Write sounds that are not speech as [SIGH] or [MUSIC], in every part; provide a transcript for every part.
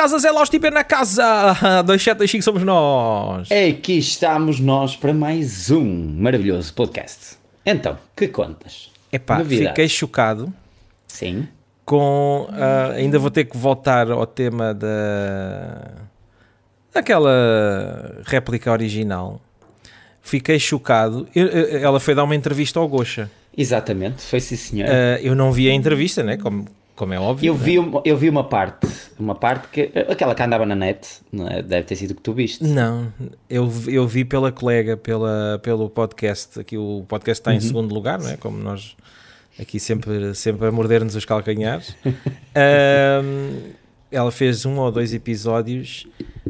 casa, Zé e na casa. [LAUGHS] 2725 somos nós. Aqui estamos nós para mais um maravilhoso podcast. Então, que contas? Epá, Novidades. fiquei chocado Sim. com. ah, ainda vou ter que voltar ao tema da. daquela réplica original. Fiquei chocado. Eu- eu- ela foi dar uma entrevista ao Gocha. Exatamente, foi sim senhor. Ah, eu não vi a entrevista, né? Como, como é óbvio. eu, né? vi, uma- eu vi uma parte, uma parte que. aquela que andava na net, é? deve ter sido que tu viste. Não, eu, vi- eu vi pela colega, pela, pelo podcast. Aqui o podcast está em segundo lugar, não é? Como nós aqui sempre, sempre a morder-nos os calcanhares. [LAUGHS] Ahm, ela fez um ou dois episódios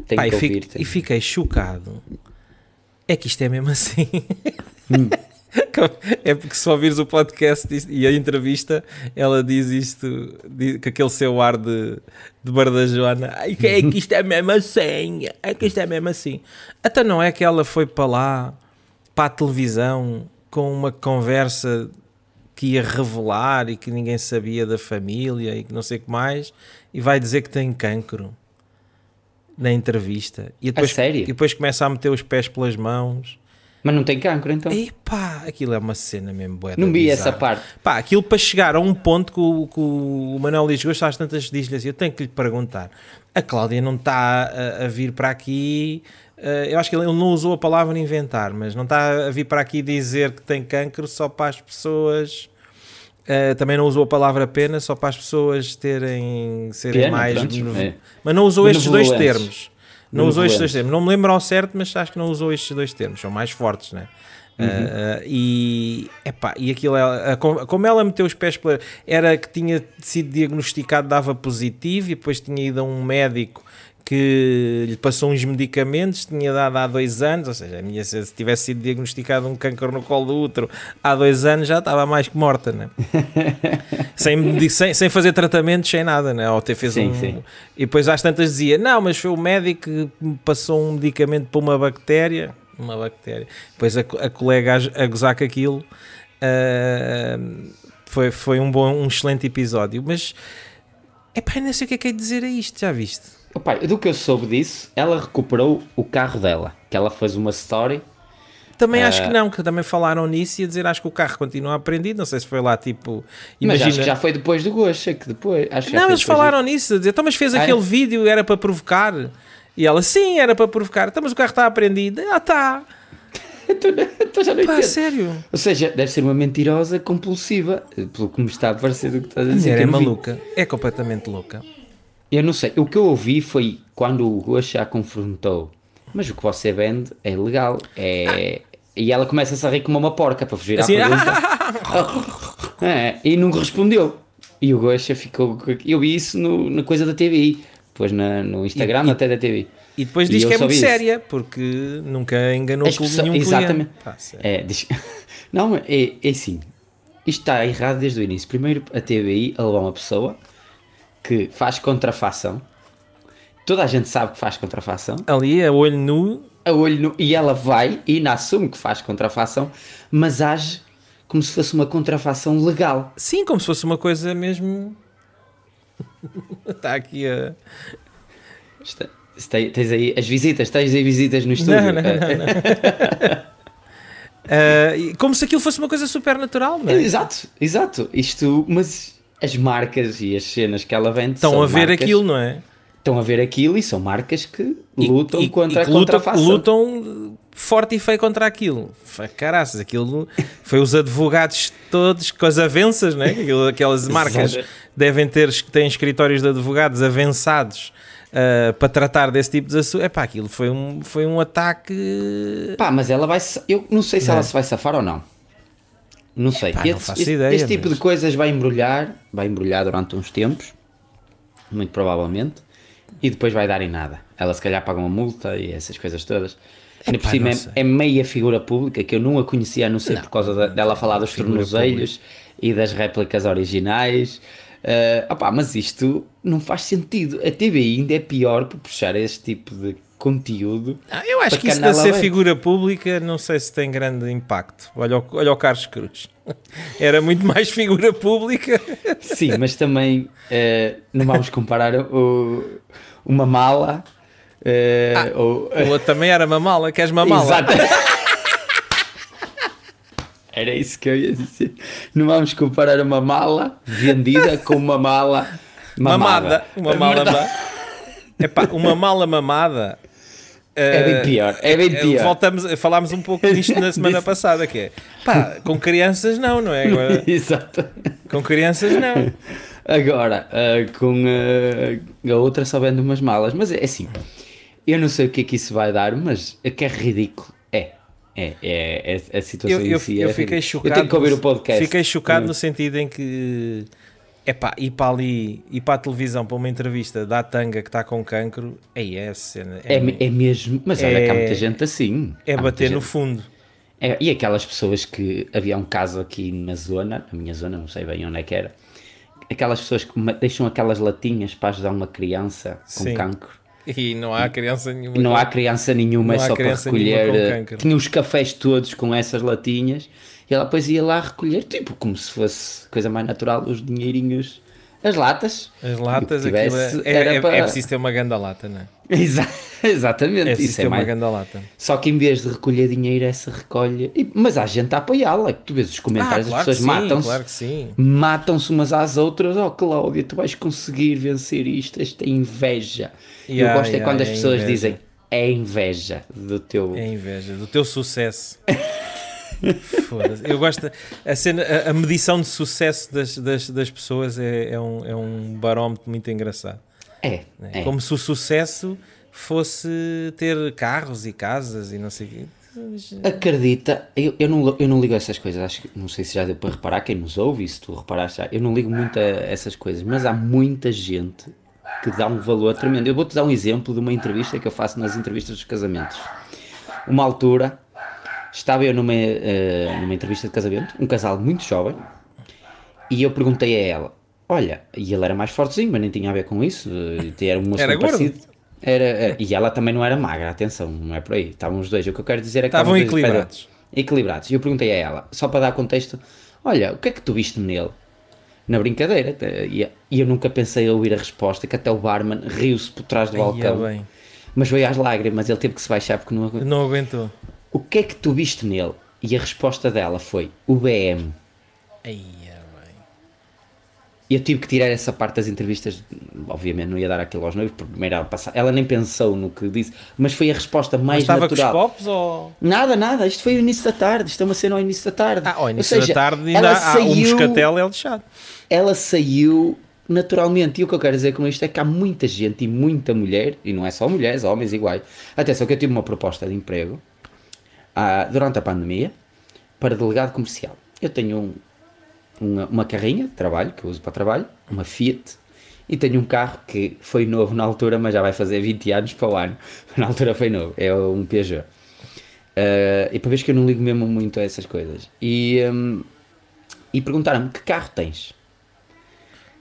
Tenho pá, que e, fi- ouvir. tenho. e fiquei chocado. É que isto é mesmo [LAUGHS] assim. Hum. [LAUGHS] é porque se ouvires o podcast e a entrevista, ela diz isto diz, com aquele seu ar de, de Bardajoana. Ai, é que isto é mesmo assim. É que isto é mesmo assim. Até não é que ela foi para lá, para a televisão, com uma conversa que ia revelar e que ninguém sabia da família e que não sei o que mais, e vai dizer que tem cancro na entrevista. E depois? E depois começa a meter os pés pelas mãos. Mas não tem cancro então? Epá, aquilo é uma cena mesmo da não vi essa parte. Pá, aquilo para chegar a um ponto que o, que o Manuel Luís Gosto às tantas diz-lhe assim, eu tenho que lhe perguntar, a Cláudia não está a, a vir para aqui, eh, eu acho que ele não usou a palavra inventar, mas não está a vir para aqui dizer que tem cancro só para as pessoas... eh, também não usou a palavra pena só para as pessoas terem serem Pena, mais pronto, é. mas não usou estes dois termos não usou estes dois termos. Não me lembro ao certo mas acho que não usou estes dois termos. São mais fortes né? Uhum. Uh, e, epá, e aquilo, é- a- com- como ela meteu os pés pela, era que tinha sido diagnosticado, dava positivo, e depois tinha ido a um médico que lhe passou uns medicamentos, tinha dado há dois anos, ou seja, a minha, se tivesse sido diagnosticado um câncer no colo do útero há dois anos, já estava mais que morta, né? [LAUGHS] sem, sem, sem fazer tratamentos, sem nada, né? Ou ter fez Sim, um, sim. E depois às tantas dizia, não, mas foi o médico que me passou um medicamento para uma bactéria, uma bactéria. Depois a, a colega a, a gozar com aquilo, ah, foi, foi um bom, um excelente episódio, mas... Epá, não sei o que é que é dizer a isto, já viste? Opa, do que eu soube disso, ela recuperou o carro dela. Que ela fez uma story. Também acho Ah. que não, que também falaram nisso e a dizer acho que o carro continua aprendido, não sei se foi lá tipo... Mas Imagina... acho que já foi depois do Gosha, que depois. Acho que Não, eles falaram nisso, a dizer, então mas fez Ah, é? aquele vídeo, era para provocar. E ela, sim, era para provocar. Então, mas o carro está aprendido. Ah, está. do- [LAUGHS] Então já não Pá, entendo. sério. Ou seja, deve ser uma mentirosa compulsiva, pelo que me está a parecer do que estás a dizer. é vi. maluca. É completamente louca. Eu não sei, o que eu ouvi foi quando o Gosha a confrontou. Mas o que você vende é legal. É... E ela começa a rir como uma porca para fugir Assim, à pergunta. [LAUGHS] É, e não respondeu. E o Gosha ficou. Eu vi isso no- na coisa da TV. Depois na, no Instagram, E- e- até da TV. E depois E diz eu que é muito isso. séria, porque nunca enganou As pessoas- nenhum exatamente. sério. É, diz- [LAUGHS] Não, é, é assim. Isto está errado desde o início. Primeiro a TVI a levar uma pessoa que faz contrafação. Toda a gente sabe que faz contrafação. Ali, a olho nu, A olho nu- e ela vai e ainda assume que faz contrafação, mas age como se fosse uma contrafação legal. sim, como se fosse uma coisa mesmo... Está [LAUGHS] aqui a... Está- tens aí as visitas, tens aí visitas no estúdio. Não, não, não, Ah, [LAUGHS] e como se aquilo fosse uma coisa super natural, não É, é? Exato, exato. Isto, mas as marcas e as cenas que ela vende Estão a ver marcas- aquilo, não é? Estão a ver aquilo e são marcas que E- lutam e- contra e que a lutam, contrafação. lutam forte e feio contra aquilo. Caraças, aquilo [LAUGHS] foi os advogados todos com as avanças, né? Aquelas marcas devem ter têm escritórios de advogados avançados ah, para tratar desse tipo de assunto. Epá, aquilo foi um, foi um ataque. Pá, mas ela vai. Eu não sei se Não. ela se vai safar ou não. Não sei. Epá, não este, faço este- ideia, este tipo mas- de coisas vai embrulhar, vai embrulhar durante uns tempos, muito provavelmente, e depois vai dar em nada. Ela se calhar paga uma multa e essas coisas todas. Ainda por cima não é, é meia figura pública que eu não a conhecia, a não ser por causa da- dela falar dos tornozelhos e das réplicas originais. Ah, opá, mas isto não faz sentido. A TVI ainda é pior por puxar este tipo de conteúdo. Ah, eu acho que isso de ser figura pública não sei se tem grande impacto. Olha o, olha o Carlos Cruz. [LAUGHS] Era muito mais figura pública. [LAUGHS] Sim, mas também eh, não vamos comparar o, uma mala. eh, ou, O outro também era mamala. Queres mamala? Exato. Era isso que eu ia dizer. Não vamos comparar uma mala vendida com uma mala mamada. Mamada. Uma mala mamada. Epá, uma mala mamada. É bem pior. É bem eh, pior. Voltamos, falámos um pouco disto na [LAUGHS] semana passada, que é, pá, com crianças não, não é? Agora, [LAUGHS] Exato. com crianças não. Agora, ah, com ah, a outra só vende umas malas. Mas é assim, eu não sei o que é que isso vai dar, mas é que é ridículo. É. É, é, é a situação Eu, eu, si eu é fiquei ridícula. chocado. Eu tenho que ouvir o podcast. Fiquei chocado Hum. no sentido em que, epá, ir para ali, ir para a televisão para uma entrevista da tanga que está com cancro, é essa cena. É, me- é mesmo, mas olha que há É- muita gente assim. é bater no gente. fundo. É, e aquelas pessoas que havia um caso aqui na zona, na minha zona, não sei bem onde é que era, aquelas pessoas que deixam aquelas latinhas para ajudar uma criança com Sim. cancro. E não há criança nenhuma. Não há criança nenhuma, Não é só para recolher. eh. Tinha os cafés todos com essas latinhas e ela depois ia lá recolher, tipo, como se fosse coisa mais natural, os dinheirinhos, as latas. As latas, aquilo tivesse é, é, era é- para- é preciso ter uma ganda lata, não é? [LAUGHS] Exa- Exatamente, É preciso isso ter é uma mais. ganda lata. Só que em vez de recolher dinheiro, essa recolhe. e- Mas há gente a apoiá-la. é que Tu vês os comentários, as pessoas Ah, que sim, matam-se. claro que sim. Matam-se umas às outras. Oh, Cláudia, tu vais conseguir vencer isto. Esta é inveja. Yeah, Eu gosto é yeah, quando as é pessoas inveja. dizem é inveja do teu. É inveja do teu sucesso. [LAUGHS] Foda-se. Eu gosto. A, cena, a, a medição de sucesso das, das, das pessoas é, é, um, é um barómetro muito engraçado. É, né? é. Como se o sucesso fosse ter carros e casas e não sei o quê. Acredita, eu, eu, não, eu não ligo a essas coisas, acho que não sei se já deu para reparar, quem nos ouve, se tu reparaste já, eu não ligo muito a essas coisas, mas há muita gente que dá um valor tremendo. Eu vou-te dar um exemplo de uma entrevista que eu faço nas entrevistas dos casamentos. Uma altura, estava eu numa, eh, numa entrevista de casamento, um casal muito jovem, e eu perguntei a ela, olha, e ele era mais fortezinho, mas nem tinha a ver com isso, eh, era um moço Era parecido. Era, era- e ela também não era magra, atenção, não é por aí. Estavam os dois. O que eu quero dizer é que Estavam equilibrados. Equilibrados. E eu perguntei a ela, só para dar contexto: Olha, o que é que tu viste nele? Na brincadeira. E eu nunca pensei a ouvir a resposta, que até o barman riu-se por trás do balcão. Mas veio às lágrimas, ele teve que se baixar porque não aguentou. Não aguentou. O que é que tu viste nele? E a resposta dela foi: O BM. E eu tive que tirar essa parte das entrevistas, obviamente não ia dar aquilo aos noivos, porque primeiro ela, ela nem pensou no que disse, mas foi a resposta Mas mais estava com os natural. copos ou. Nada, nada, isto foi o início da tarde, isto é uma cena ao início da tarde. Ah, ao início seja, da tarde ainda ela há um saiu- moscatel é lixado. Ela saiu naturalmente, e o que eu quero dizer com isto é que há muita gente e muita mulher, e não é só mulheres, homens iguais. Atenção que eu tive uma proposta de emprego ah, durante a pandemia para delegado comercial. Eu tenho um- uma, uma carrinha de trabalho, que eu uso para trabalho, uma Fiat, e tenho um carro que foi novo na altura, mas já vai fazer 20 anos para o ano. [LAUGHS] Na altura foi novo, é um Peugeot. Ah, e para ver que eu não ligo mesmo muito a essas coisas. E, hum, e perguntaram-me que carro tens?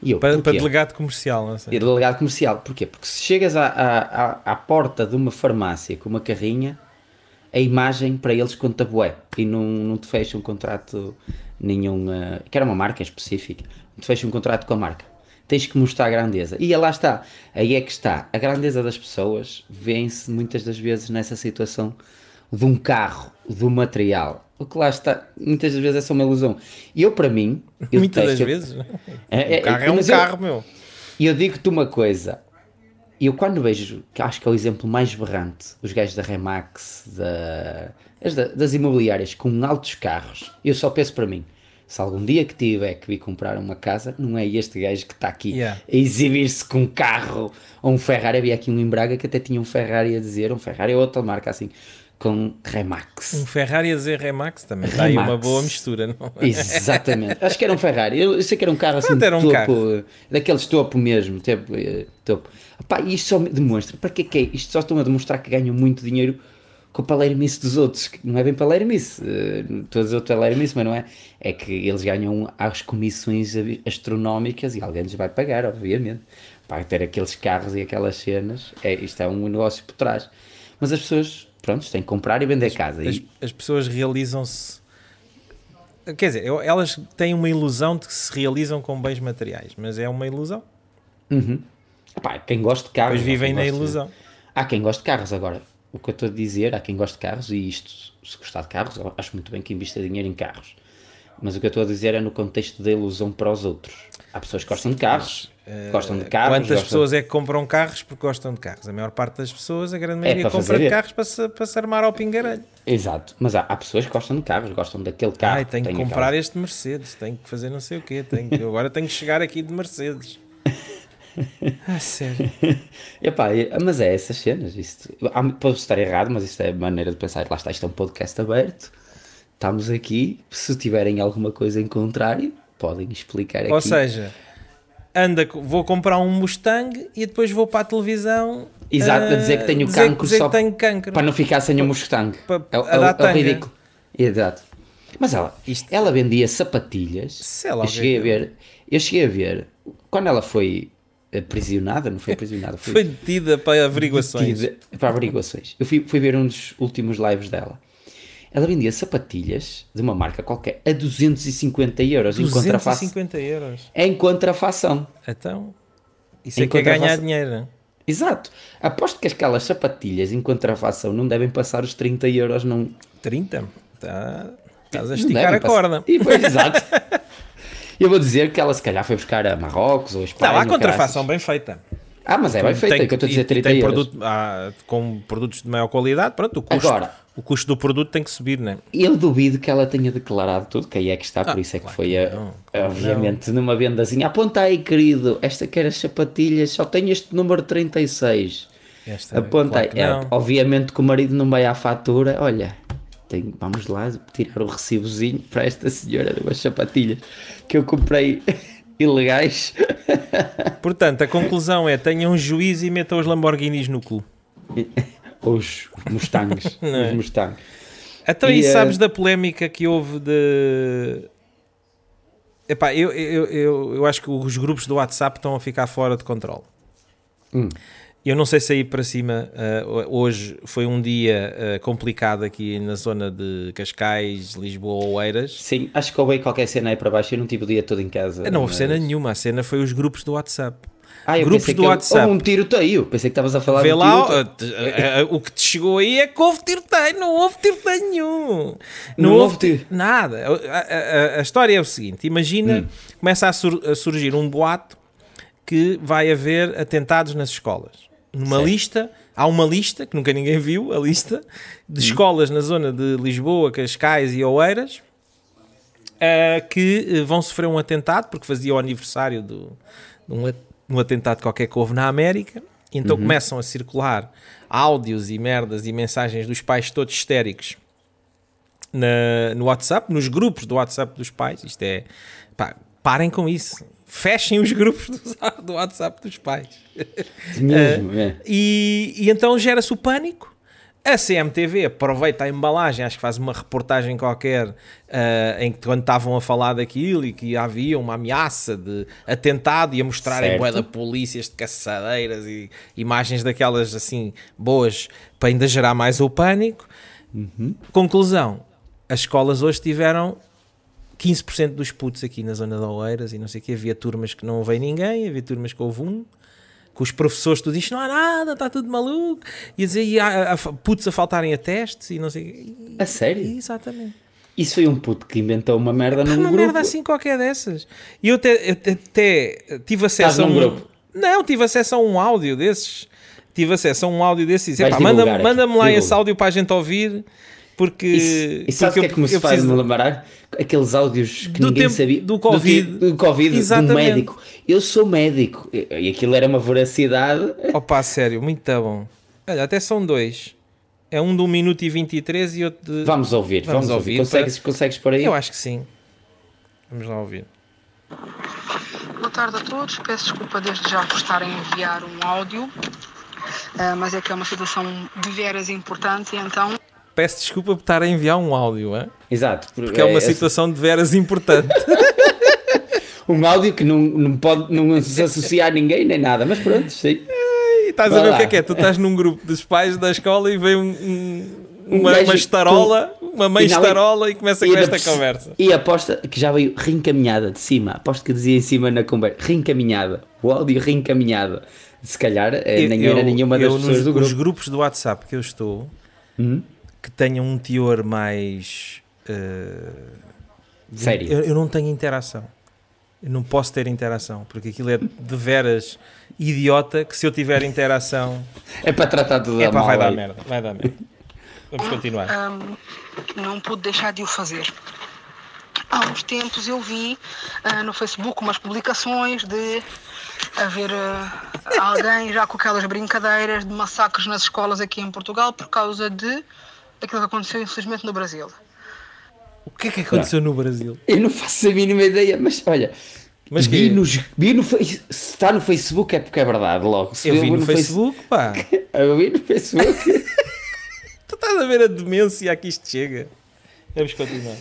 Eu, Para, para delegado comercial, não sei. E delegado comercial, porquê? Porque se chegas à, à, à porta de uma farmácia com uma carrinha, a imagem para eles conta bué e não, não te fecha um contrato nenhum, eh, que era uma marca específica, não te fecha um contrato com a marca. Tens que mostrar a grandeza. E lá está, aí é que está. A grandeza das pessoas vê-se muitas das vezes nessa situação de um carro, do material. O que lá está, muitas das vezes é só uma ilusão. E eu, para mim, eu [LAUGHS] Muitas das vezes. não? É- é- o carro é um eu- carro, meu. e eu digo-te uma coisa, eu quando vejo, que acho que é o exemplo mais berrante, os gajos da Remax, da, as da- das imobiliárias com altos carros, eu só penso para mim, se algum dia que tiver que vir comprar uma casa, não é este gajo que está aqui Yeah. a exibir-se com um carro ou um Ferrari, havia aqui um em Braga que até tinha um Ferrari a dizer, um Ferrari ou outra marca assim, com Remax. Um Ferrari a dizer Remax também. Aí Remax. uma boa mistura, não? Exatamente. Acho que era um Ferrari. Eu, sei que era um carro assim, era um topo, carro. eh, daqueles topo mesmo. Tipo, eh, topo. Epá, isto só demonstra. Para que é que é? Isto só estão a demonstrar que ganham muito dinheiro com o paleirmice dos outros. que Não é bem paleirmice. eh, Estou a dizer outro paleirmice, mas não é. É que eles ganham as comissões astronómicas e alguém lhes vai pagar, obviamente. Para ter aqueles carros e aquelas cenas. É, isto é um negócio por trás. Mas as pessoas, pronto, têm que comprar e vender casa. As, E, as pessoas realizam-se. Quer dizer, elas têm uma ilusão de que se realizam com bens materiais, mas é uma ilusão. Uhum. Epá, quem gosta de carros. Pois vivem na ilusão. Há quem goste de carros agora. O que eu estou a dizer, há quem goste de carros e isto, se gostar de carros, acho muito bem que invista dinheiro em carros. Mas o que eu estou a dizer é no contexto da ilusão para os outros. Há pessoas que gostam de carros, gostam de carros. Quantas gostam- pessoas é que compram carros porque gostam de carros? A maior parte das pessoas, a grande maioria, para compra carros para se, para se armar ao pingarelho. Exato, mas há, há pessoas que gostam de carros, gostam daquele carro. Ai, tenho que comprar aquela- este Mercedes, tenho que fazer não sei o quê, tenho que- agora tenho que chegar aqui de Mercedes. [LAUGHS] Ah, sério. Epá, é- mas é essas cenas. Isto, posso estar errado, mas isto é a maneira de pensar. Lá está, isto é um podcast aberto. Estamos aqui. Se tiverem alguma coisa em contrário, podem explicar aqui. Ou seja, anda, vou comprar um Mustang e depois vou para a televisão. Exato, a dizer que tenho dizer- cancro dizer só tenho cancro. para não ficar sem o Mustang. Pa- é, é é ridículo. Exato. Mas ela, Isto- ela vendia sapatilhas. Sei lá eu é cheguei a é. ver. Eu cheguei a ver quando ela foi aprisionada, não foi aprisionada, [LAUGHS] Foi detida para averiguações. detida para averiguações. Eu fui, fui ver um dos últimos lives dela. Ela vendia sapatilhas de uma marca qualquer a 250 euros em contrafação. 250 euros. Em contrafação. Então, isso é Em que é ganhar dinheiro. Exato. Aposto que aquelas sapatilhas em contrafação não devem passar os 30 euros num, 30? Tá, estás a Não esticar a corda. E pois, exato. [LAUGHS] Eu vou dizer que ela se calhar foi buscar a Marrocos ou a Espanha. Não, há ou contrafação bem feita. Ah, mas é bem feita, Tem é que eu estou a dizer e- e 30 tem euros. produto, há- com produtos de maior qualidade, pronto, o custo, Agora- o custo do produto tem que subir, né? Eu duvido que ela tenha declarado tudo, que aí é que está, por Ah, isso é que claro foi, que a- não, que obviamente, numa vendazinha. Aponta aí, querido, esta que era as sapatilhas, só tem este número 36. Esta, Aponta claro aí. É, não. obviamente que o marido não vai à fatura, olha, vamos lá tirar o recibozinho para esta senhora de umas sapatilhas que eu comprei [LAUGHS] ilegais. [LAUGHS] Portanto, a conclusão é: tenham um juízo e metam os Lamborghinis no cu. [LAUGHS] Os Mustangs. [LAUGHS] É? os Mustangs. Então, E, e, eh, sabes da polémica que houve de. Epá, eu, eu, eu, eu acho que os grupos do WhatsApp estão a ficar fora de controle. Hum. Eu não sei se aí para cima, eh, hoje foi um dia eh, complicado aqui na zona de Cascais, Lisboa, Oeiras. Sim, acho que houve qualquer cena aí para baixo. Eu não tive o dia todo em casa. Não houve mas- cena nenhuma, a cena foi os grupos do WhatsApp. Ah, grupos do WhatsApp. Houve um tiroteio. Pensei que estavas a falar Vê de lá, tiroteio. eh, eh, eh, o que te chegou aí é que houve tiroteio, não houve tiroteio nenhum. Não houve ti- tiro- nada. A, a- a- história é o seguinte: imagina, Hum. começa a, sur- a surgir um boato que vai haver atentados nas escolas. Numa Certo. lista, há uma lista, que nunca ninguém viu, a lista, de Hum. escolas na zona de Lisboa, Cascais e Oeiras. eh, que vão sofrer um atentado porque fazia o aniversário do, de um, a- um atentado qualquer que houve na América. E então começam a circular áudios e merdas e mensagens dos pais todos histéricos na- no WhatsApp, nos grupos do WhatsApp dos pais. Isto é, pá, parem com isso. Fechem os grupos do, [LAUGHS] do WhatsApp dos pais. Mesmo, é. E, e então gera-se o pânico. A CMTV aproveita a embalagem, acho que faz uma reportagem qualquer ah, em que quando estavam a falar daquilo e que havia uma ameaça de atentado e a mostrarem bué da polícias de caçadeiras e imagens daquelas assim boas para ainda gerar mais o pânico. Conclusão: as escolas hoje tiveram 15% dos putos aqui na zona de Oeiras e não sei o que. Havia turmas que não veio ninguém, havia turmas que houve um. Que os professores tu dizes não há nada, está tudo maluco. E a dizer, e há, há putos a faltarem a testes e não sei. A sério? Exatamente. Isso foi um puto que inventou uma merda num Uma grupo. merda assim qualquer dessas. E eu até, até tive acesso Estás a um... grupo? Não, tive acesso a um áudio desses. Tive acesso a um áudio desses. Divulgar manda-me manda-me lá esse áudio para a gente ouvir. Porque... Isso, e sabes o que é que me se eu faz preciso- me lembrar? Aqueles áudios que Do ninguém tempo sabia. do Covid. Do, do Covid, do Exatamente. médico. Eu sou médico. E, e aquilo era uma veracidade. [LAUGHS] Opa, sério, muito bom. Olha, até são dois. É um de 1 minuto e 23 e outro de... Vamos ouvir, Vamos vamos, ouvir. ouvir Consegues, consegues por aí? Eu acho que sim. Vamos lá ouvir. Boa tarde a todos. Peço desculpa desde já por estar a enviar um áudio, ah, mas é que é uma situação de veras importante e então Peço desculpa por estar a enviar um áudio, hein? Exato. porque é uma situação de veras importante. [LAUGHS] Um áudio que não, não pode não se associar a ninguém nem nada, mas pronto, sim. E estás a Vai ver o lá. que é que é? Tu estás num grupo dos pais da escola e vem um, um- Um uma, uma estarola, uma mãe não, estarola e começa com esta conversa. E aposta que já veio reencaminhada de cima. Aposto que dizia em cima na conversa. Reencaminhada. O áudio reencaminhado. Se calhar eh, Eu- nem era nenhuma das eu pessoas nos, do grupo. Os grupos do WhatsApp que eu estou, Hum? Que tenham um teor mais. de- Sério? Eu, eu não tenho interação. Eu não posso ter interação, porque aquilo é de veras idiota que se eu tiver interação [LAUGHS] É para tratar tudo é a pá, mal. vai dar aí. merda. Vai dar merda. Vamos continuar. Ahm, não pude deixar de o fazer. Há uns tempos eu vi ah, no Facebook umas publicações de haver ah, alguém já com aquelas brincadeiras de massacres nas escolas aqui em Portugal por causa de aquilo que aconteceu infelizmente no Brasil. O que é que aconteceu no Brasil? Eu não faço a mínima ideia, mas olha. Mas vi, que- nos, vi no Face- Se está no Facebook é porque é verdade, logo. Se Eu viu vi no Face- Facebook, pá. [LAUGHS] Eu vi no Facebook. [LAUGHS] Tu estás a ver a demência a que isto chega. Vamos continuar.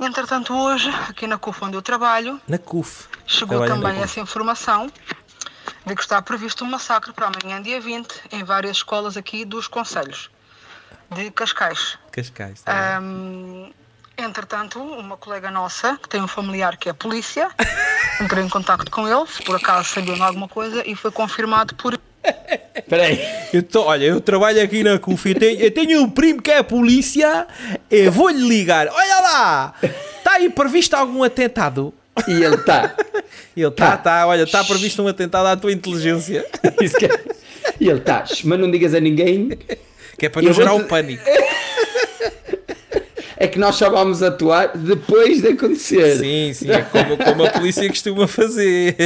Entretanto, hoje, aqui na CUF onde eu trabalho, Na CUF. Chegou Trabalha na também CUF. essa informação de que está previsto um massacre para amanhã, dia 20, em várias escolas aqui dos Conselhos de Cascais. Cascais. tá. Ahm, entretanto, uma colega nossa, que tem um familiar que é polícia, [LAUGHS] entrei em contacto com ele, se por acaso sabiam de alguma coisa, e foi confirmado por Espera aí. Eu tô, olha, eu trabalho aqui na tenho, eu tenho um primo que é polícia. Eu vou-lhe ligar. Olha lá! Está aí previsto algum atentado? E ele está. Ele tá, tá, olha, está previsto um atentado à tua inteligência. Isso que é- E ele está. Mas não digas a ninguém. Que é para não gerar o pânico. É que nós só vamos atuar depois de acontecer. Sim, sim, é como, como a polícia costuma fazer.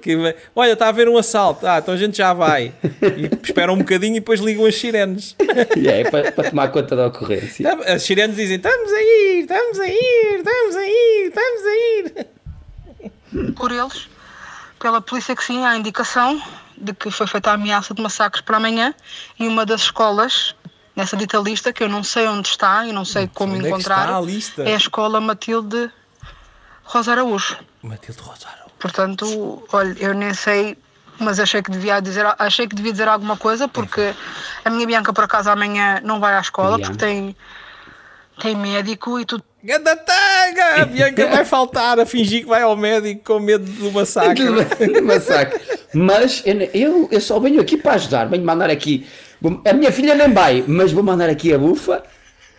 Que olha, está a haver um assalto. Ah, então a gente já vai. E espera um bocadinho e depois ligam as sirenes. E é para, para tomar conta da ocorrência. Tá- As sirenes dizem: estamos a ir, estamos a ir, estamos a ir, estamos a ir. por eles, pela polícia que sim, há indicação de que foi feita a ameaça de massacres para amanhã e uma das escolas nessa dita lista, que eu não sei onde está e não sei como onde é que encontrar, está a lista? é a escola Matilde Rosa Araújo. Matilde Rosário. Portanto, olha, eu nem sei, mas achei que devia dizer, achei que devia dizer alguma coisa porque a minha Bianca por acaso amanhã não vai à escola Bianca. porque tem tem médico e tudo Ganda tanga! A Bianca vai faltar a fingir que vai ao médico com medo do massacre. [LAUGHS] De massacre. Mas eu, eu, só venho aqui para ajudar. Venho mandar aqui. A minha filha nem vai, mas vou mandar aqui a bufa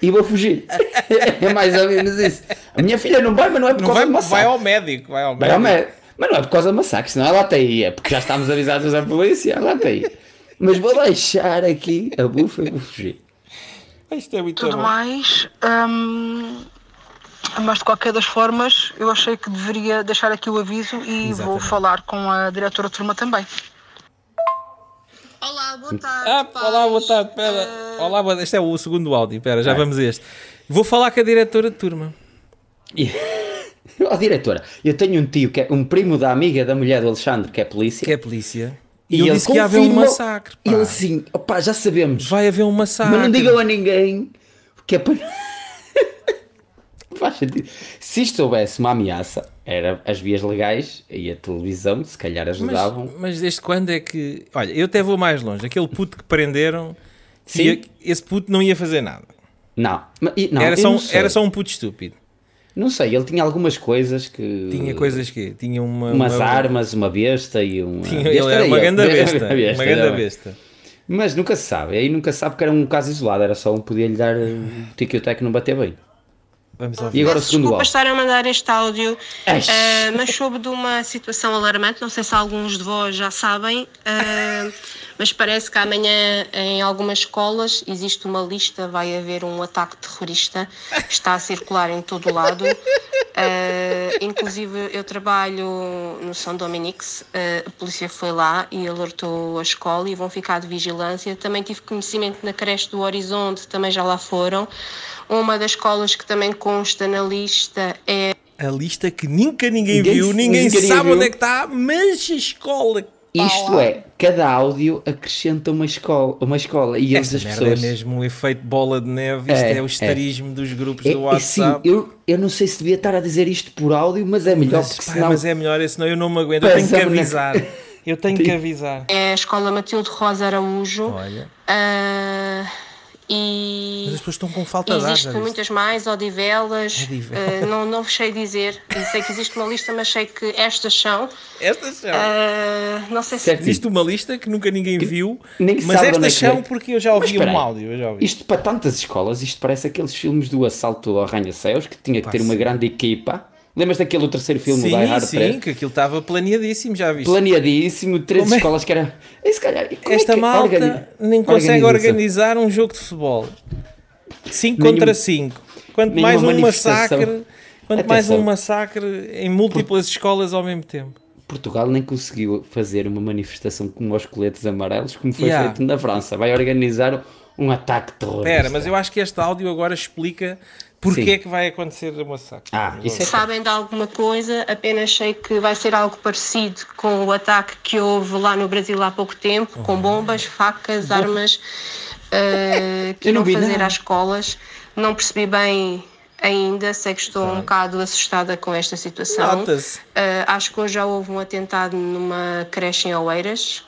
e vou fugir. [LAUGHS] É mais ou menos isso. A minha filha não vai, mas não é por Não causa vai, do massacre. vai ao médico, vai ao Vai ao médico. médico. Mas não é por causa do massacre, senão ela até ia, porque já estamos avisados da polícia, ela até ia. Mas vou deixar aqui a bufa e vou fugir. Isto é muito tudo bom. mais. hum, mas de qualquer das formas, eu achei que deveria deixar aqui o aviso e vou Exatamente. falar com a diretora de turma também. Olá, boa tarde. Ah, pais. olá, boa tarde. Pera. Olá, boa... este é o segundo áudio. Espera, já vamos a este. Vou falar com a diretora de turma. E... Ó [LAUGHS] diretora, eu tenho um tio que é um primo da amiga da mulher do Alexandre, que é polícia. Que é polícia. E, ele disse que ia haver um massacre. pá. Ele assim, opá, já sabemos. Vai haver um massacre. Mas não digam a ninguém, porque é para. [LAUGHS] Faz sentido. Se isto houvesse uma ameaça, era as vias legais e a televisão, se calhar ajudavam. Mas, mas desde quando é que. Olha, eu até vou mais longe. Aquele puto que prenderam, Sim. ia- esse puto não ia fazer nada. Não, mas- e- não, era, só não um, era só um puto estúpido. Não sei, ele tinha algumas coisas que. Tinha coisas que. Tinha uma. Umas uma- armas, uma besta e um. Tinha, ele era uma grande [LAUGHS] besta. Uma grande besta. Mas nunca se sabe, aí nunca se sabe que era um caso isolado, era só um podia-lhe dar um tique que não bater bem. Vamos E ouvir. agora o segundo Desculpa áudio. estar a mandar este áudio, eh, mas soube de uma situação alarmante. Não sei se alguns de vós já sabem, eh, mas parece que amanhã em algumas escolas existe uma lista, vai haver um ataque terrorista, está a circular em todo o lado. Eh, inclusive, eu trabalho no São Dominics, eh, a polícia foi lá e alertou a escola e vão ficar de vigilância. Também tive conhecimento na creche do Horizonte, também já lá foram. Uma das escolas que também consta na lista é A lista que nunca ninguém, Ninguém- viu, ninguém, ninguém sabe viu. onde é que está, mas a escola. Isto é, cada áudio acrescenta uma escola, uma escola e eles as merda pessoas. é mesmo um efeito bola de neve. Isto é, É, o estarismo dos grupos É- do é sim, WhatsApp. eu, eu não sei se devia estar a dizer isto por áudio, mas é melhor mas, porque pá, senão. mas é melhor, senão eu não me aguento. Eu tenho que na- avisar. Eu tenho que avisar. é a Escola Matilde Rosa Araújo. Olha. Ah, E, Mas as pessoas estão com falta de ar, Existem muitas mais, odivelas, Odivelas. eh, não, não sei dizer. Sei que existe uma lista, mas sei que estas são. Estas são. eh, não sei se Certo. Existe uma lista que nunca ninguém viu, nem mas é estas que são vem. porque eu já ouvi um áudio. Eu já ouvi. Isto para tantas escolas, isto parece aqueles filmes do assalto ao arranha-céus que tinha que ter uma grande equipa. Lembras daquele terceiro filme, o Die Sim, Hard sim, 3? que aquilo estava planeadíssimo, já viste? Planeadíssimo, três é- escolas que era. E se calhar, e como é Esta que malta organi- nem consegue organizar um jogo de futebol. 5 Nenhum- contra 5. Quanto mais um massacre, quanto mais Atenção. um massacre em múltiplas escolas ao mesmo tempo. Portugal nem conseguiu fazer uma manifestação como os coletes amarelos, como foi Yeah. feito na França. Vai organizar um ataque terrorista. Espera, mas eu acho que este áudio agora explica porque Sim. é que vai acontecer o massacre. Ah, isso é sabem de alguma coisa, apenas sei que vai ser algo parecido com o ataque que houve lá no Brasil há pouco tempo, com bombas, facas, armas, eh, [LAUGHS] que vi fazer nada. às escolas. Não percebi bem ainda, sei que estou um bocado assustada com esta situação. Eh, acho que hoje já houve um atentado numa creche em Oeiras.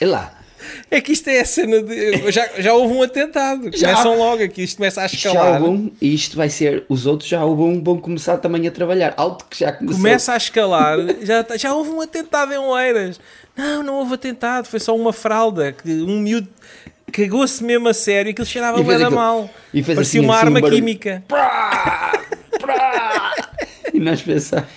É lá. É que isto é a cena de. Já, já houve um atentado. Já. Começam logo aqui, isto começa a Já escalar. houve um, e isto vai ser. Os outros já houve um, vão começar também a trabalhar. Algo que já começou. Começa a escalar, já, tá- já houve um atentado em Oeiras. Não, não houve atentado, foi só uma fralda. Que um miúdo cagou-se mesmo a sério, aquilo cheirava E bem da mal. e fez Parecia assim, uma assim, um arma barulho. química. E nós pensamos.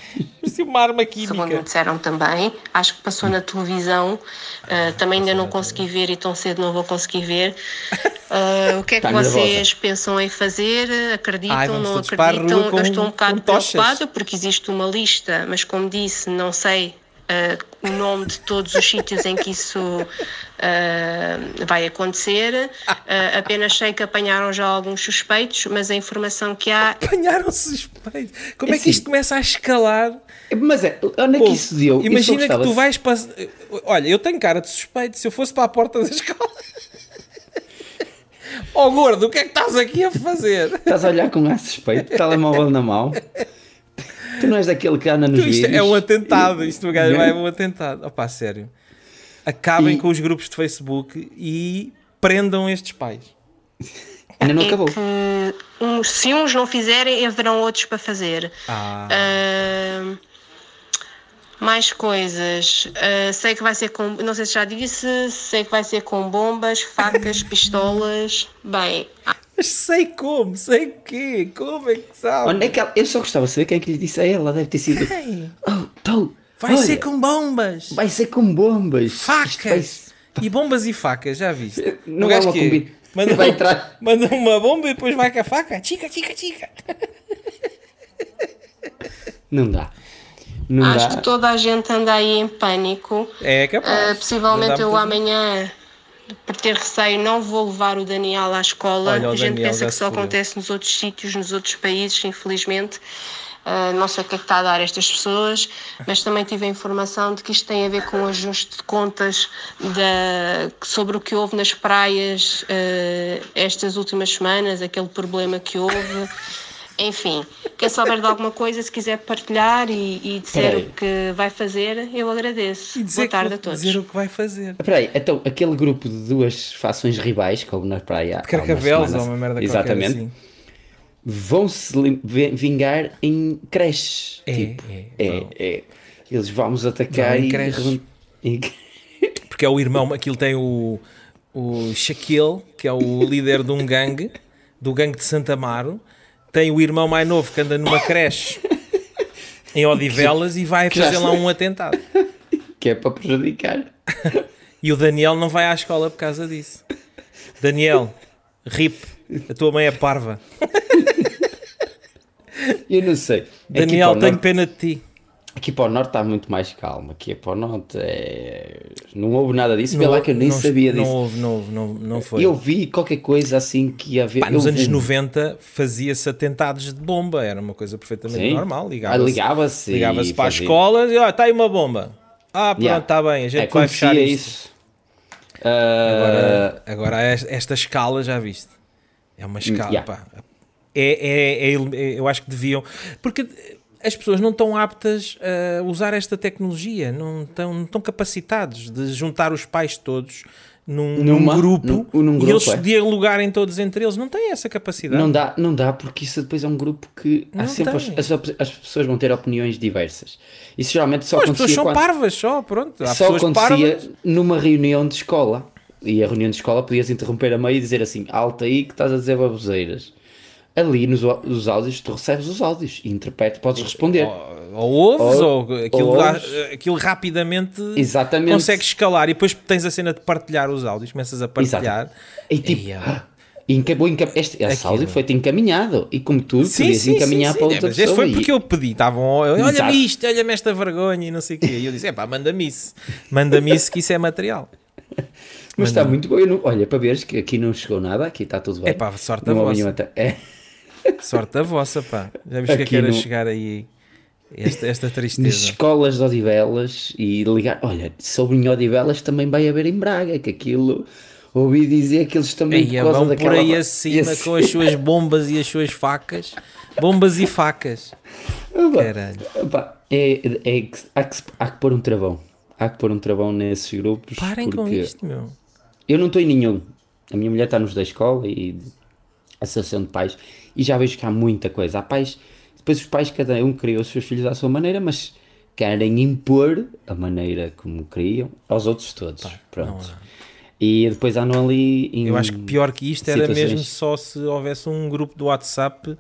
Parecia uma arma Segundo me química. disseram também, acho que passou na televisão, uh, também ainda não consegui ver e tão cedo não vou conseguir ver. Uh, [LAUGHS] o que é que Está vocês pensam em fazer? Acreditam, Ai, não acreditam? com- Eu estou um bocado preocupada porque existe uma lista, mas como disse, não sei uh, o nome de todos os sítios em que isso uh, vai acontecer. Uh, apenas sei que apanharam já alguns suspeitos, mas a informação que há [LAUGHS] Apanharam suspeito. Como é, É que isto assim. começa a escalar? Mas é, onde é Pô, que isso deu? Isso eu Imagina que gostava tu vais para. Olha, eu tenho cara de suspeito. Se eu fosse para a porta da escola. [LAUGHS] Oh gordo, o que é que estás aqui a fazer? Estás a olhar com ar suspeito, telemóvel na mão. Tu não és daquele que anda nos Tu, isto vídeos. é um atentado. Isto gajo Não. vai um atentado. Opá, sério. Acabem E- com os grupos de Facebook e prendam estes pais. Ainda não é acabou. que uns- se uns não fizerem, haverão outros para fazer. Ah. Ah, mais coisas. Ah, sei que vai ser com. Não sei se já disse. Sei que vai ser com bombas, facas, [LAUGHS] pistolas. Bem, Mas sei como, sei o quê, como é que sabe? Onde é que ela... Eu só gostava de saber quem é que lhe disse a ela. Deve ter sido. Ei, Oh, então, vai olha, ser com bombas, Vai ser com bombas. Vai- facas. E bombas e facas, já viste? Não é gajo uma que combina- Manda, Vai entrar. manda uma bomba e depois vai com a faca. Chica, chica, chica. Não dá. Não acho dá. que toda a gente anda aí em pânico. É capaz. Ah, possivelmente eu amanhã, por ter receio, não vou levar o Daniel à escola. Olha, a gente Daniel pensa que só acontece nos outros sítios, nos outros países, infelizmente. Ah, não sei o que é que está a dar a estas pessoas, mas também tive a informação de que isto tem a ver com o ajuste de contas da, sobre o que houve nas praias ah, estas últimas semanas, aquele problema que houve. Enfim, quem souber de alguma coisa, se quiser partilhar e, e dizer Peraí. o que vai fazer, eu agradeço. E dizer Boa tarde que- a todos. Dizer o que vai fazer. Espera aí, então aquele grupo de duas fações rivais, que houve na praia. umas Carcavelos ou uma merda Exatamente. assim. Vão-se lim- vi- vingar em creches. É, tipo, é, é, vão. é. Eles vamos atacar Vão em e. creches. em- [LAUGHS] Porque é o irmão, aquilo tem o, o Shaquille, que é o líder de um gangue, do gangue de Santa Amaro. Tem o irmão mais novo que anda numa creche [LAUGHS] em Odivelas e vai fazer lá um atentado. [LAUGHS] que é para prejudicar. [LAUGHS] E o Daniel não vai à escola por causa disso. Daniel, rip, a tua mãe é parva. Eu não sei. Daniel, tenho norte- pena de ti. Aqui para o norte está muito mais calmo. Aqui para o norte é... não houve nada disso. Lá que eu nem não, sabia não disso. houve, não houve, não, não foi. Eu vi qualquer coisa assim que ia haver. Pá, nos eu anos vi- 90 fazia-se atentados de bomba, era uma coisa perfeitamente Sim. normal. Ah, Ligava-se ligava-se. ligava-se e para as fazia. escolas e ó, está aí uma bomba. Ah, pronto, Yeah. está bem, a gente É, vai fechar isto. isso. Ah, Agora, agora es- esta escala já viste. É uma escala, yeah. pá. É, é- é- é- eu acho que deviam. Porque as pessoas não estão aptas a usar esta tecnologia, não estão, não estão capacitados de juntar os pais todos num, Numa- num grupo num- num e grupo, eles é. dialogarem todos entre eles. Não têm essa capacidade. Não dá, não dá, porque isso depois é um grupo que há Não sempre as, as, as pessoas vão ter opiniões diversas. Isso geralmente só Pô, as pessoas acontecia são quando, parvas só, pronto. Há só acontecia parvas. numa reunião de escola. E a reunião de escola podias interromper a meio e dizer assim: alta aí que estás a dizer baboseiras. Ali nos, nos áudios, tu recebes os áudios e interpretas, podes responder. Ou, ou ouves, Ou- ou, aquilo, ou ouves. aquilo rapidamente Exatamente. consegues escalar e depois tens a cena de partilhar os áudios, começas a partilhar. E tipo, Ei, é. encabou, encam... este, Aquilo. áudio foi-te encaminhado. E como tu, podias encaminhar para outra É, mas pessoa. Este foi e- porque eu pedi, estavam, olha-me Exato. isto, olha-me esta vergonha e não sei o quê. E eu disse, é pá, manda-me isso, manda-me isso que isso é material. [LAUGHS] Mas está muito bom. Não- Olha, para veres que aqui não chegou nada, aqui está tudo bem. É pá, sorte a Não houve vossa. É. Sorte a vossa, pá. Já viste que é que era no- chegar aí, esta, esta Nas tristeza. escolas de Odivelas e ligar. Olha, sobre em Odivelas também vai haver em Braga, que aquilo. Ouvi dizer que eles também Aí por causa vão por aí acima Esse- com as suas bombas e as suas facas. Bombas e facas. Opa, Caralho. opa, é, é que- há, que, há que pôr um travão. Há que pôr um travão nesses grupos. Parem com isto, meu. Eu não estou em nenhum. A minha mulher está nos da escola e associação de pais e já vejo que há muita coisa. Há pais, depois os pais, cada um cria os seus filhos à sua maneira, mas querem impor a maneira como criam aos outros todos. Pronto. E depois andam ali em Eu acho que pior que isto era situações- mesmo só se houvesse um grupo do WhatsApp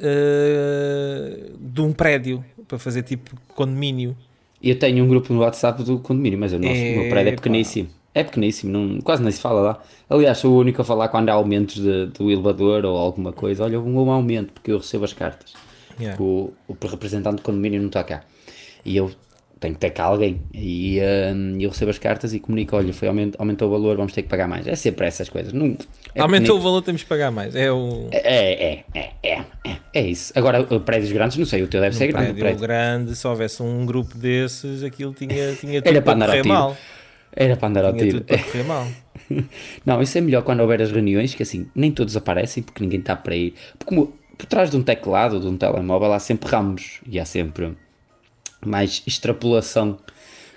eh, de um prédio para fazer tipo condomínio. Eu tenho um grupo no WhatsApp do condomínio, mas o nosso o meu prédio é pequeníssimo. É pequeníssimo, não, quase nem se fala lá. Aliás, sou o único a falar quando há aumentos de- do elevador ou alguma coisa. Olha, houve um aumento, porque eu recebo as cartas. Yeah. O, o representante do condomínio não está cá. E eu tenho que ter cá alguém. E hum, eu recebo as cartas e comunico: olha, foi aument, aumentou o valor, vamos ter que pagar mais. É sempre essas coisas. Não, é Aumentou o pequenito. valor, temos que pagar mais. É o É, é, é, é, é, é isso. Agora, prédios grandes, não sei, o teu deve ser grande. o prédio prédio. grande. Se houvesse um grupo desses, aquilo tinha, tinha tudo Era para andar ao tiro. mal. Era para andar ao Tinha tiro. tudo para correr mal. [LAUGHS] Não, isso é melhor quando houver as reuniões, que assim, nem todos aparecem porque ninguém está para ir. Porque como por trás de um teclado, de um telemóvel, há sempre ramos e há sempre mais extrapolação.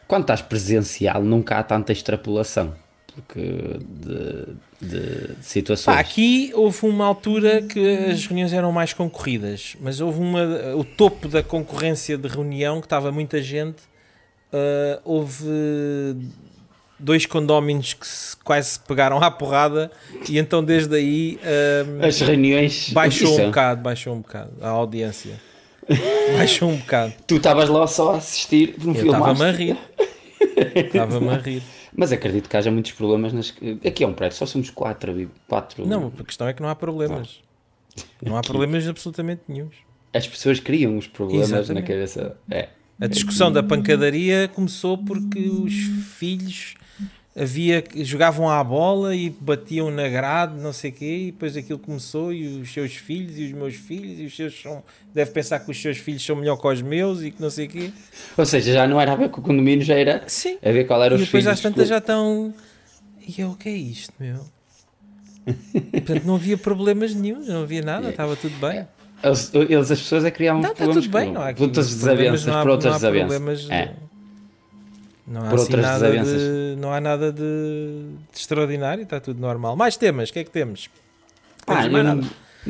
Quando estás presencial, nunca há tanta extrapolação. Porque de, de- de situações. Pá, aqui houve uma altura que as reuniões eram mais concorridas, mas houve uma, o topo da concorrência de reunião que estava muita gente. ah, houve dois condóminos que se, quase se pegaram à porrada e então desde aí ah, As reuniões. baixou isso um é- bocado, baixou um bocado a audiência. [LAUGHS] baixou um bocado. Tu estavas lá só a assistir, não Eu estava-me a rir. Estava-me a [LAUGHS] rir. Mas acredito que haja muitos problemas. Nas... Aqui é um prédio, só somos quatro. quatro... Não, a questão é que não há problemas. Não há [LAUGHS] problemas absolutamente nenhums. As pessoas criam os problemas na Exatamente. cabeça. É. A discussão da pancadaria começou porque os filhos havia que jogavam à bola e batiam na grade, não sei o quê, e depois aquilo começou e os seus filhos e os meus filhos e os seus são deve pensar que os seus filhos são melhor que os meus e que não sei o quê. Ou seja, já não era a ver com o condomínio, já era Sim. a ver qual era E os depois filhos. às tantas já estão e eu, o que é isto, meu? Portanto, não havia problemas nenhum, não havia nada, estava tudo bem. Eles, eles, as pessoas é criavam Não, está problemas tudo bem, não há aqui outras problemas, desavenças, não há- por outras não desavenças. problemas, É. Não há, Por assim outras nada de, desavenças. não há nada de, de extraordinário, está tudo normal. Mais temas, o que é que temos? Pá, Temos eu não,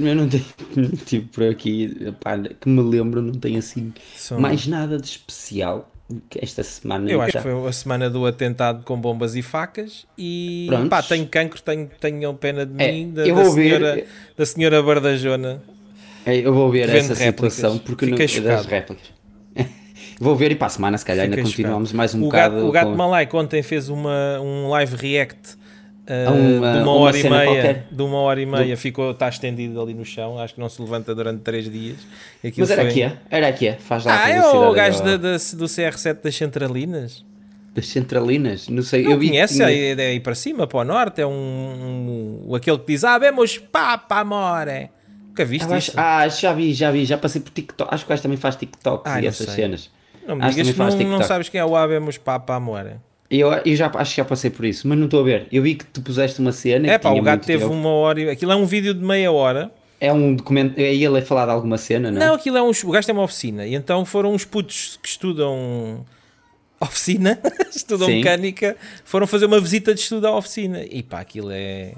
eu não tenho, [LAUGHS] tipo, por aqui, pá, que me lembro, não tenho assim São- mais nada de especial esta semana. Eu acho que foi a semana do atentado com bombas e facas e Prontos. pá, tenho cancro, tenho, tenho pena de É, mim, da, eu da vou ver- senhora, da senhora Bardajona. É, Eu vou ver essa réplicas. situação porque não, Fiquei das chocado. réplicas. Vou ver e para a semana, se calhar, ainda Fiquei continuamos mais um o bocado. Gato, o gato com- Malaico ontem fez uma, um live react uh, uma- de uma uma e meia. qualquer. De uma hora e meia, ficou, está estendido ali no chão. Acho que não se levanta durante três dias. Aquilo Mas era foi- aqui, é? Era aqui, é? Faz lá a Ah, é o gajo da, da- do CR7 das Centralinas. das centralinas. Não sei, Não eu vi. conhece? tinha- É, é aí para cima, para o norte. É um, um- aquele que diz: Ah, vemos papa, amore. Nunca viste Ah, isso? ah, já vi, já vi, já passei por TikTok. Acho que o gajo também faz TikToks Ah, e essas sei. cenas. Não me acho digas que não, não sabes quem é o Abemos Papa Amore. Eu, eu já acho que já passei por isso, mas não estou a ver. Eu vi que tu puseste uma cena. É pá, o gato teve tempo. uma hora. e- Aquilo é um vídeo de meia hora. É um documento. É ele a falar de alguma cena, não, Não, é? aquilo é um. O gajo tem uma oficina e então foram uns putos que estudam [LAUGHS] oficina, [LAUGHS] estudam Sim. mecânica, foram fazer uma visita de estudo à oficina. E pá, aquilo é.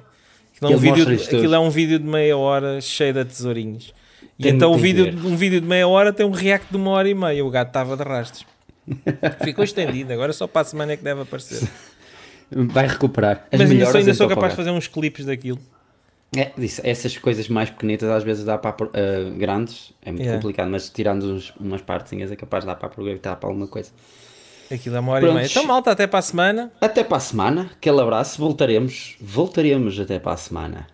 Aquilo é, um vídeo, aquilo é um vídeo de meia hora cheio de tesourinhos. E Tem então muito vídeo, ver. um vídeo de meia hora tem um react de uma hora e meia. O gato estava de rastros. [LAUGHS] Ficou estendido, agora só para a semana é que deve aparecer. Vai recuperar. As Mas ainda sou, ainda sou capaz de fazer uns clipes daquilo. É, disse, essas coisas mais pequenitas às vezes dá para uh, grandes, é muito Yeah. complicado, mas tirando uns- umas partezinhas é capaz de dar para aproveitar para alguma coisa. Aquilo é uma hora e Prontos. meia. Então, malta, até para a semana. Até para a semana, aquele abraço, voltaremos, voltaremos até para a semana.